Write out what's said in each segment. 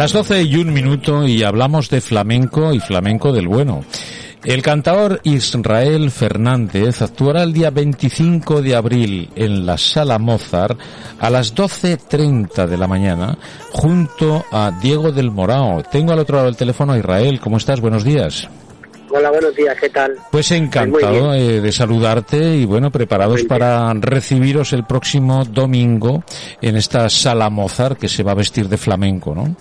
Las 12 y un minuto y hablamos de flamenco y flamenco del bueno. El cantador Israel Fernández actuará el día 25 de abril en la Sala Mozart a las 12.30 de la mañana junto a Diego del Morao. Tengo al otro lado del teléfono a Israel. ¿Cómo estás? Buenos días. Hola, buenos días, ¿qué tal? Pues encantado eh, de saludarte y bueno, preparados para recibiros el próximo domingo en esta Sala Mozart que se va a vestir de flamenco, ¿no?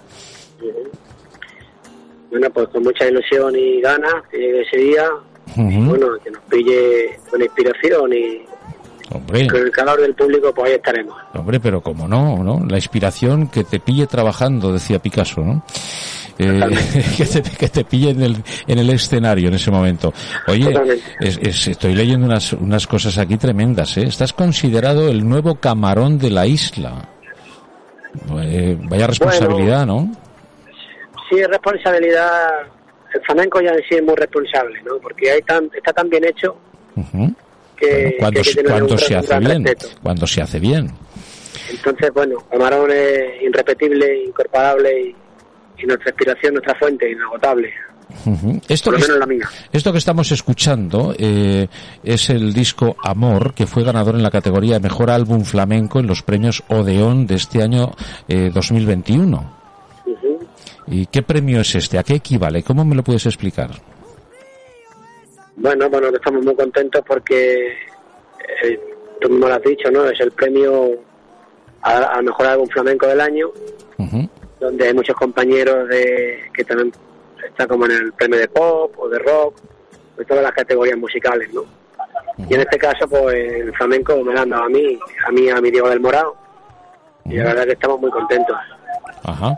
Bueno, pues con mucha ilusión y ganas que llegue ese día. Bueno, que nos pille con inspiración y Hombre. con el calor del público, pues ahí estaremos. Hombre, pero como no, ¿no? La inspiración que te pille trabajando, decía Picasso, ¿no? Eh, que, te, que te pille en el, en el escenario en ese momento. Oye, Totalmente. es- es- estoy leyendo unas, unas cosas aquí tremendas, ¿eh? Estás considerado el nuevo camarón de la isla. Eh, vaya responsabilidad, ¿no? Sí, es responsabilidad. El flamenco ya en sí es muy responsable, ¿no? Porque hay tan, está tan bien hecho Bueno, que cuando, que cuando se hace bien, respeto. cuando se hace bien. Entonces, bueno, Camarón es irrepetible, incomparable y, y nuestra inspiración, nuestra fuente, inagotable. Esto que, esto que estamos escuchando eh, es el disco Amor, que fue ganador en la categoría de Mejor Álbum Flamenco en los premios Odeón de este año eh, 2021. Ujú. ¿Y qué premio es este? ¿A qué equivale? ¿Cómo me lo puedes explicar? Bueno, bueno, estamos muy contentos porque, eh, tú mismo lo has dicho, ¿no? Es el premio a- al mejor álbum flamenco del año, donde hay muchos compañeros de que también está como en el premio de pop o de rock, de todas las categorías musicales, ¿no? Y en este caso, pues el flamenco me lo han dado a mí, a mí, a mi Diego del Morado, y la verdad que estamos muy contentos. Ajá.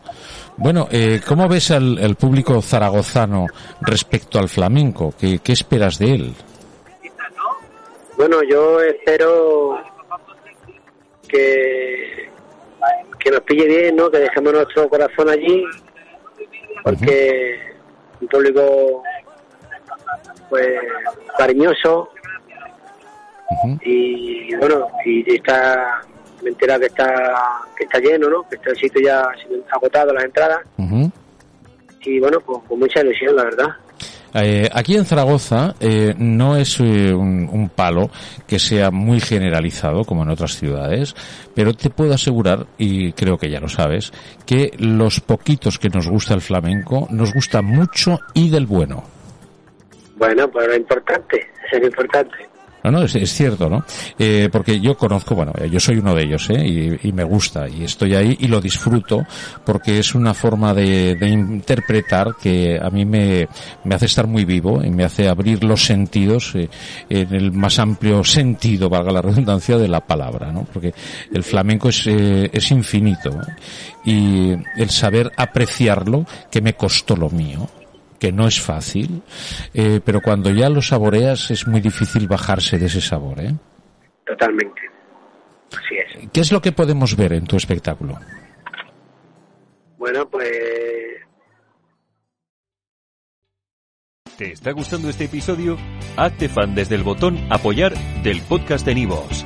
Bueno, eh, ¿cómo ves al, público zaragozano respecto al flamenco? ¿Qué, qué esperas de él? Bueno, yo espero que, que nos pille bien, ¿no? Que dejemos nuestro corazón allí, porque un público pues cariñoso y bueno, y está me entera que está que está lleno, ¿no? Que está el sitio ya agotado las entradas y bueno, pues con mucha ilusión, la verdad. Eh, aquí en Zaragoza eh, no es eh, un, un palo que sea muy generalizado como en otras ciudades, pero te puedo asegurar, y creo que ya lo sabes, que los poquitos que nos gusta el flamenco nos gusta mucho y del bueno. Bueno, pues lo importante, es lo importante. No, no, es, es cierto, ¿no? Eh, porque yo conozco, bueno, yo soy uno de ellos, ¿eh? Y, y me gusta, y estoy ahí y lo disfruto, porque es una forma de, interpretar que a mí me, me hace estar muy vivo y me hace abrir los sentidos eh, en el más amplio sentido, valga la redundancia, de la palabra, ¿no? Porque el flamenco es, eh, es infinito, ¿eh? y el saber apreciarlo, que me costó lo mío, que no es fácil, eh, pero cuando ya lo saboreas es muy difícil bajarse de ese sabor. ¿eh? Totalmente. Así es. ¿Qué es lo que podemos ver en tu espectáculo? Bueno, pues ¿Te está gustando este episodio? Hazte fan desde el botón Apoyar del podcast de Nivos.